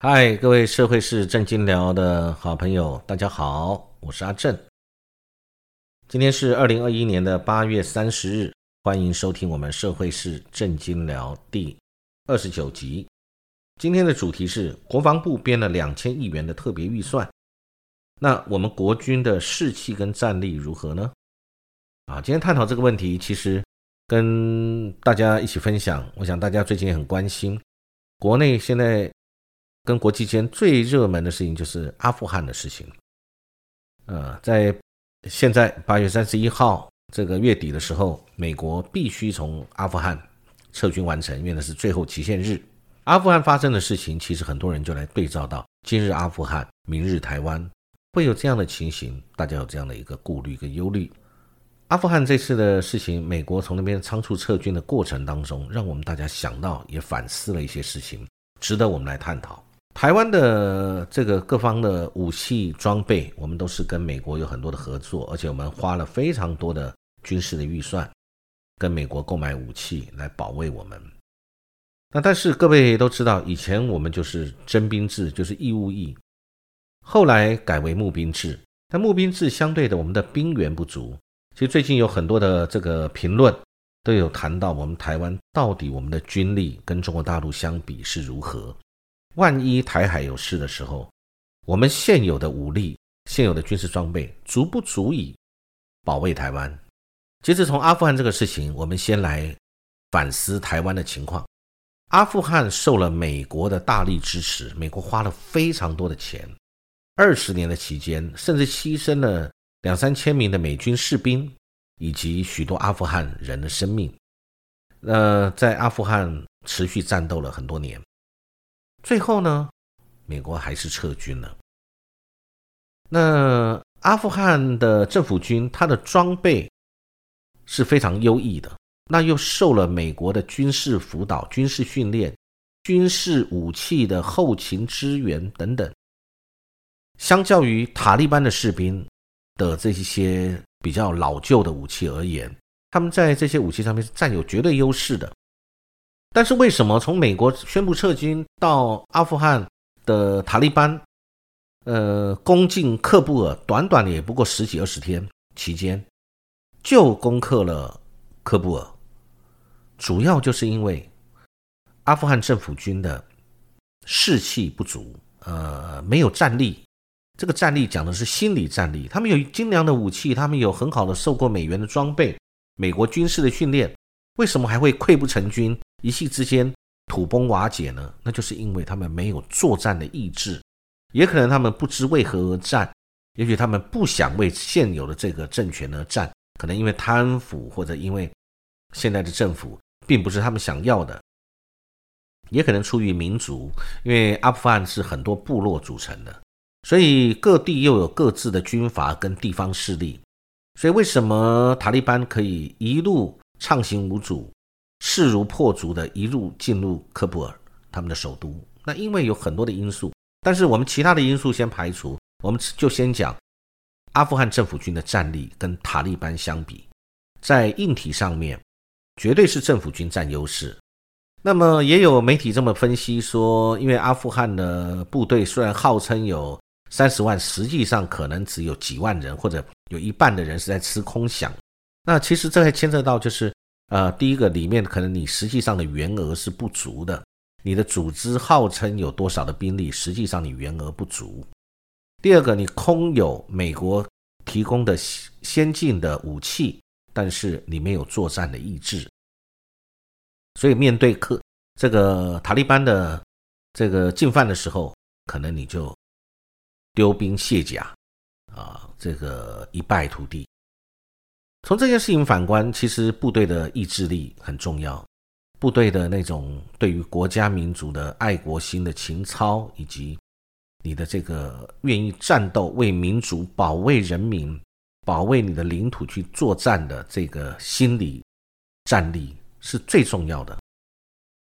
嗨，各位社会是正经聊的好朋友，大家好，我是阿正。今天是二零二一年的八月三十日，欢迎收听我们社会是正经聊第二十九集。今天的主题是国防部编了两千亿元的特别预算，那我们国军的士气跟战力如何呢？啊，今天探讨这个问题，其实跟大家一起分享。我想大家最近也很关心，国内现在。跟国际间最热门的事情就是阿富汗的事情。呃，在现在八月三十一号这个月底的时候，美国必须从阿富汗撤军完成，因为那是最后期限日。阿富汗发生的事情，其实很多人就来对照到今日阿富汗，明日台湾，会有这样的情形，大家有这样的一个顾虑跟忧虑。阿富汗这次的事情，美国从那边仓促撤军的过程当中，让我们大家想到也反思了一些事情，值得我们来探讨。台湾的这个各方的武器装备，我们都是跟美国有很多的合作，而且我们花了非常多的军事的预算，跟美国购买武器来保卫我们。那但是各位都知道，以前我们就是征兵制，就是义务役，后来改为募兵制。但募兵制相对的，我们的兵源不足。其实最近有很多的这个评论都有谈到，我们台湾到底我们的军力跟中国大陆相比是如何。万一台海有事的时候，我们现有的武力、现有的军事装备足不足以保卫台湾？其实从阿富汗这个事情，我们先来反思台湾的情况。阿富汗受了美国的大力支持，美国花了非常多的钱，二十年的期间，甚至牺牲了两三千名的美军士兵以及许多阿富汗人的生命。那在阿富汗持续战斗了很多年。最后呢，美国还是撤军了。那阿富汗的政府军，它的装备是非常优异的，那又受了美国的军事辅导、军事训练、军事武器的后勤支援等等。相较于塔利班的士兵的这些比较老旧的武器而言，他们在这些武器上面是占有绝对优势的。但是为什么从美国宣布撤军到阿富汗的塔利班，呃，攻进喀布尔，短短的也不过十几二十天期间，就攻克了喀布尔？主要就是因为阿富汗政府军的士气不足，呃，没有战力。这个战力讲的是心理战力，他们有精良的武器，他们有很好的受过美元的装备，美国军事的训练，为什么还会溃不成军？一夕之间土崩瓦解呢？那就是因为他们没有作战的意志，也可能他们不知为何而战，也许他们不想为现有的这个政权而战，可能因为贪腐或者因为现在的政府并不是他们想要的，也可能出于民族，因为阿富汗是很多部落组成的，所以各地又有各自的军阀跟地方势力，所以为什么塔利班可以一路畅行无阻？势如破竹的一路进入喀布尔，他们的首都。那因为有很多的因素，但是我们其他的因素先排除，我们就先讲阿富汗政府军的战力跟塔利班相比，在硬体上面绝对是政府军占优势。那么也有媒体这么分析说，因为阿富汗的部队虽然号称有三十万，实际上可能只有几万人，或者有一半的人是在吃空饷。那其实这还牵涉到就是。呃，第一个里面可能你实际上的员额是不足的，你的组织号称有多少的兵力，实际上你员额不足。第二个，你空有美国提供的先进的武器，但是你没有作战的意志，所以面对克这个塔利班的这个进犯的时候，可能你就丢兵卸甲，啊，这个一败涂地。从这件事情反观，其实部队的意志力很重要，部队的那种对于国家民族的爱国心的情操，以及你的这个愿意战斗为民族保卫人民、保卫你的领土去作战的这个心理战力是最重要的。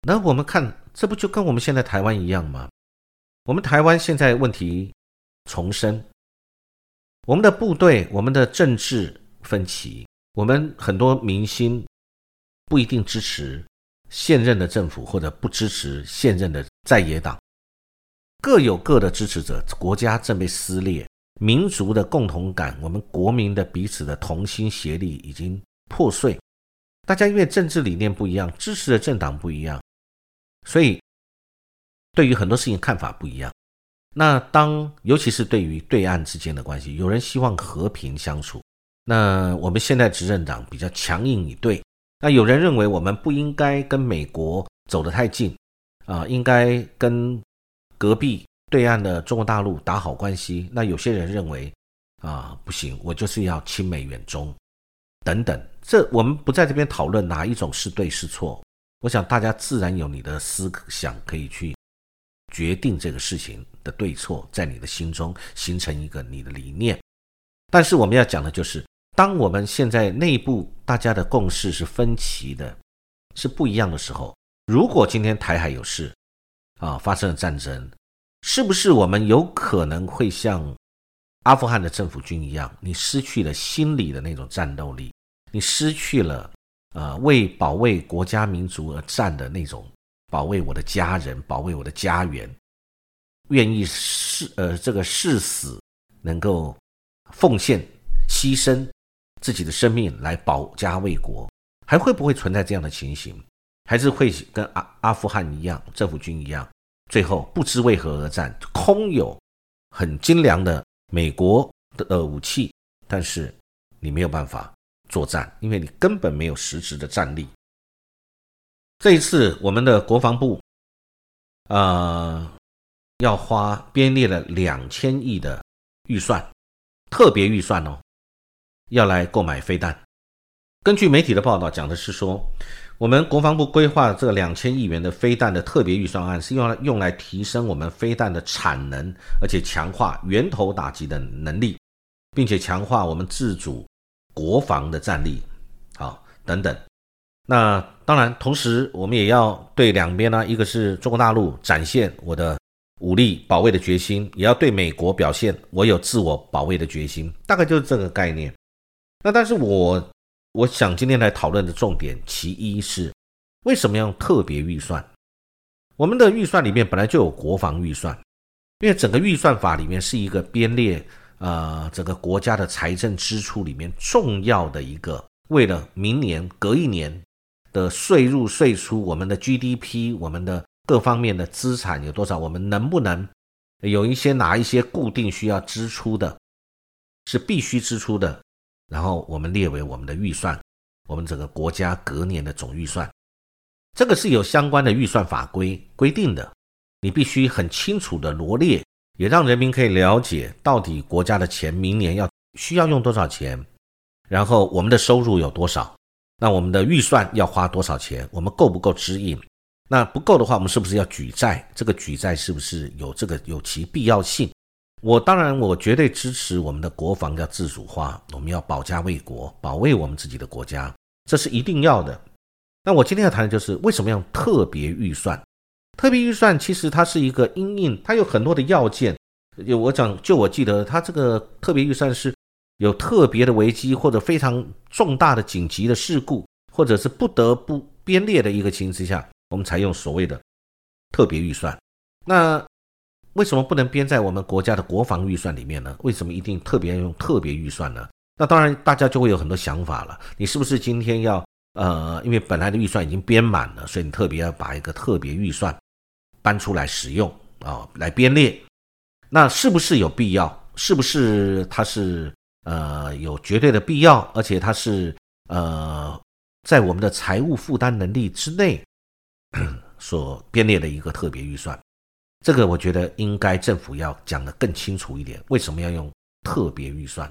那我们看，这不就跟我们现在台湾一样吗？我们台湾现在问题重生，我们的部队，我们的政治。分歧，我们很多明星不一定支持现任的政府，或者不支持现任的在野党。各有各的支持者，国家正被撕裂，民族的共同感，我们国民的彼此的同心协力已经破碎。大家因为政治理念不一样，支持的政党不一样，所以对于很多事情看法不一样。那当尤其是对于对岸之间的关系，有人希望和平相处，那我们现在执政党比较强硬以对。那有人认为我们不应该跟美国走得太近啊，应该跟隔壁对岸的中国大陆打好关系。那有些人认为啊，不行，我就是要亲美远中等等。这我们不在这边讨论哪一种是对是错。我想大家自然有你的思想可以去。决定这个事情的对错，在你的心中形成一个你的理念。但是我们要讲的就是，当我们现在内部大家的共识是分歧的，是不一样的时候，如果今天台海有事啊，发生了战争，是不是我们有可能会像阿富汗的政府军一样，你失去了心理的那种战斗力，你失去了呃为保卫国家民族而战的那种。保卫我的家人，保卫我的家园，愿意誓呃这个誓死，能够奉献牺牲自己的生命来保家卫国，还会不会存在这样的情形？还是会跟阿阿富汗一样，政府军一样，最后不知为何而战，空有很精良的美国的呃武器，但是你没有办法作战，因为你根本没有实质的战力。这一次，我们的国防部，呃，要花编列了两千亿的预算，特别预算哦，要来购买飞弹。根据媒体的报道，讲的是说，我们国防部规划这两千亿元的飞弹的特别预算案，是用来用来提升我们飞弹的产能，而且强化源头打击的能力，并且强化我们自主国防的战力，好，等等。那当然，同时我们也要对两边呢，一个是中国大陆展现我的武力保卫的决心，也要对美国表现我有自我保卫的决心，大概就是这个概念。那但是我我想今天来讨论的重点，其一是为什么要特别预算？我们的预算里面本来就有国防预算，因为整个预算法里面是一个编列呃整个国家的财政支出里面重要的一个，为了明年隔一年。的税入税出，我们的 GDP，我们的各方面的资产有多少？我们能不能有一些哪一些固定需要支出的，是必须支出的，然后我们列为我们的预算，我们整个国家隔年的总预算，这个是有相关的预算法规规定的，你必须很清楚的罗列，也让人民可以了解到底国家的钱明年要需要用多少钱，然后我们的收入有多少。那我们的预算要花多少钱？我们够不够支应？那不够的话，我们是不是要举债？这个举债是不是有这个有其必要性？我当然，我绝对支持我们的国防要自主化，我们要保家卫国，保卫我们自己的国家，这是一定要的。那我今天要谈的就是为什么要特别预算？特别预算其实它是一个因应，它有很多的要件。就我讲，就我记得，它这个特别预算是。有特别的危机或者非常重大的紧急的事故，或者是不得不编列的一个情形之下，我们才用所谓的特别预算。那为什么不能编在我们国家的国防预算里面呢？为什么一定特别用特别预算呢？那当然，大家就会有很多想法了。你是不是今天要呃，因为本来的预算已经编满了，所以你特别要把一个特别预算搬出来使用啊，来编列？那是不是有必要？是不是它是？呃，有绝对的必要，而且它是呃，在我们的财务负担能力之内 所编列的一个特别预算。这个我觉得应该政府要讲得更清楚一点，为什么要用特别预算？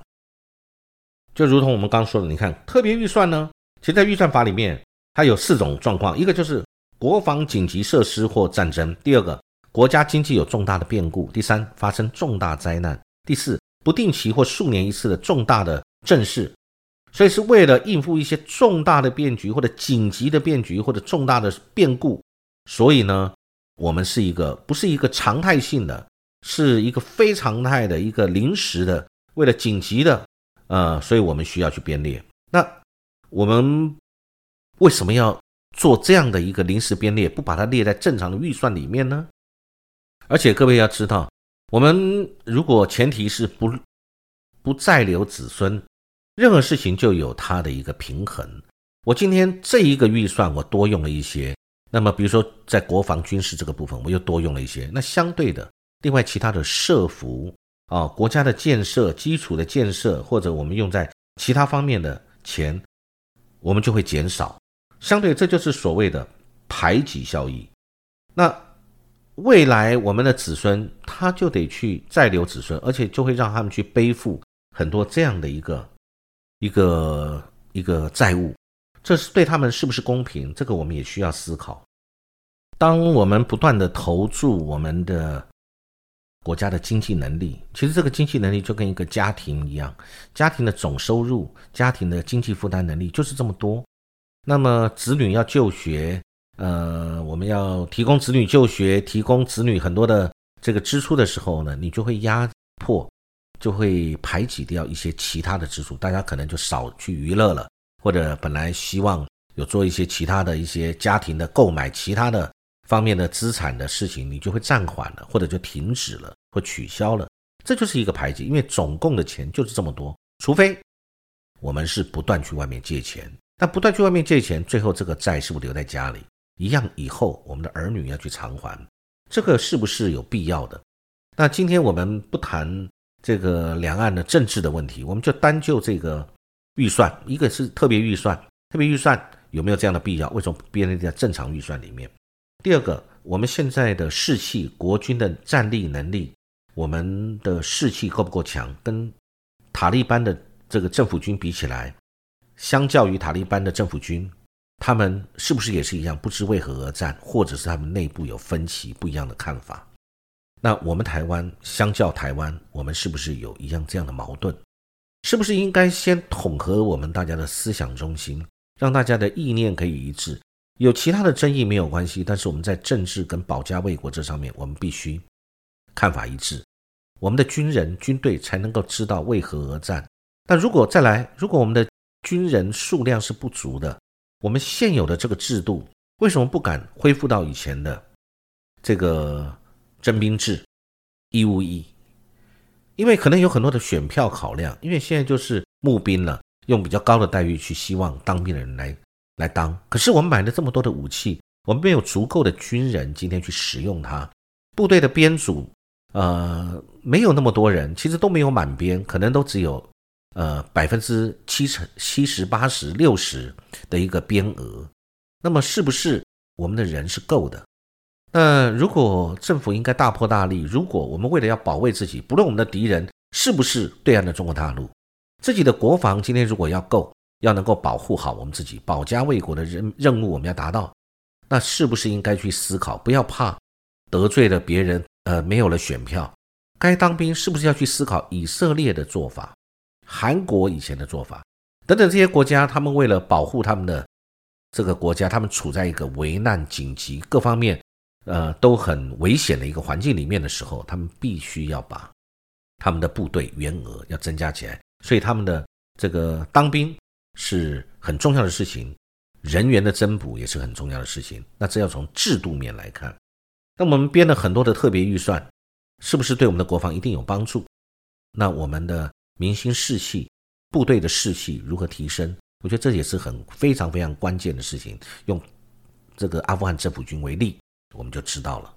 就如同我们刚刚说的，你看特别预算呢，其实在预算法里面它有四种状况：一个就是国防紧急设施或战争；第二个，国家经济有重大的变故；第三，发生重大灾难；第四。不定期或数年一次的重大的政事，所以是为了应付一些重大的变局或者紧急的变局或者重大的变故，所以呢，我们是一个不是一个常态性的，是一个非常态的一个临时的，为了紧急的，呃，所以我们需要去编列。那我们为什么要做这样的一个临时编列，不把它列在正常的预算里面呢？而且各位要知道，我们如果前提是不不再留子孙，任何事情就有它的一个平衡。我今天这一个预算我多用了一些，那么比如说在国防军事这个部分我又多用了一些，那相对的，另外其他的设服啊，国家的建设、基础的建设，或者我们用在其他方面的钱，我们就会减少。相对，这就是所谓的排挤效益。那未来我们的子孙他就得去再留子孙，而且就会让他们去背负很多这样的一个一个一个债务。这是对他们是不是公平？这个我们也需要思考。当我们不断的投注我们的国家的经济能力，其实这个经济能力就跟一个家庭一样，家庭的总收入、家庭的经济负担能力就是这么多。那么子女要就学，呃，我们要提供子女就学，提供子女很多的这个支出的时候呢，你就会压迫，就会排挤掉一些其他的支出，大家可能就少去娱乐了。或者本来希望有做一些其他的一些家庭的购买其他的方面的资产的事情，你就会暂缓了，或者就停止了或取消了，这就是一个排挤，因为总共的钱就是这么多，除非我们是不断去外面借钱，那不断去外面借钱，最后这个债是不是留在家里一样？以后我们的儿女要去偿还，这个是不是有必要的？那今天我们不谈这个两岸的政治的问题，我们就单就这个。预算，一个是特别预算，特别预算有没有这样的必要？为什么不编在正常预算里面？第二个，我们现在的士气，国军的战力能力，我们的士气够不够强？跟塔利班的这个政府军比起来，相较于塔利班的政府军，他们是不是也是一样？不知为何而战，或者是他们内部有分歧，不一样的看法？那我们台湾相较台湾，我们是不是有一样这样的矛盾？是不是应该先统合我们大家的思想中心，让大家的意念可以一致？有其他的争议没有关系，但是我们在政治跟保家卫国这上面，我们必须看法一致。我们的军人军队才能够知道为何而战。但如果再来，如果我们的军人数量是不足的，我们现有的这个制度为什么不敢恢复到以前的这个征兵制、义务役？因为可能有很多的选票考量，因为现在就是募兵了，用比较高的待遇去希望当兵的人来来当。可是我们买了这么多的武器，我们没有足够的军人今天去使用它。部队的编组，呃，没有那么多人，其实都没有满编，可能都只有呃百分之七成、七十八十、六十的一个编额。那么是不是我们的人是够的？那如果政府应该大破大立，如果我们为了要保卫自己，不论我们的敌人是不是对岸的中国大陆，自己的国防今天如果要够，要能够保护好我们自己，保家卫国的任任务我们要达到，那是不是应该去思考，不要怕得罪了别人，呃，没有了选票，该当兵是不是要去思考以色列的做法，韩国以前的做法等等这些国家，他们为了保护他们的这个国家，他们处在一个危难紧急各方面。呃，都很危险的一个环境里面的时候，他们必须要把他们的部队员额要增加起来，所以他们的这个当兵是很重要的事情，人员的增补也是很重要的事情。那这要从制度面来看，那我们编了很多的特别预算，是不是对我们的国防一定有帮助？那我们的民心士气、部队的士气如何提升？我觉得这也是很非常非常关键的事情。用这个阿富汗政府军为例。我们就知道了。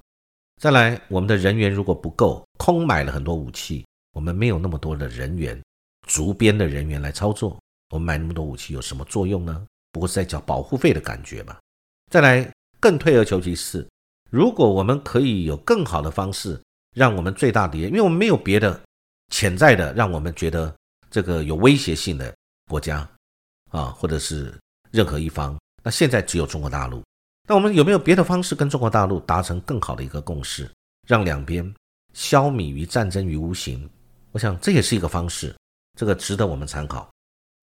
再来，我们的人员如果不够，空买了很多武器，我们没有那么多的人员，足编的人员来操作，我们买那么多武器有什么作用呢？不过是在缴保护费的感觉吧。再来，更退而求其次，如果我们可以有更好的方式，让我们最大敌人，因为我们没有别的潜在的让我们觉得这个有威胁性的国家啊，或者是任何一方，那现在只有中国大陆。那我们有没有别的方式跟中国大陆达成更好的一个共识，让两边消弭于战争于无形？我想这也是一个方式，这个值得我们参考。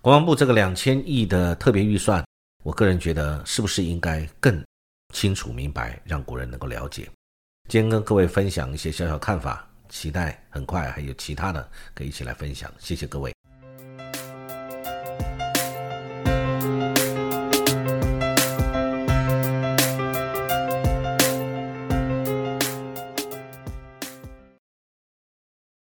国防部这个两千亿的特别预算，我个人觉得是不是应该更清楚明白，让国人能够了解？今天跟各位分享一些小小看法，期待很快还有其他的可以一起来分享。谢谢各位。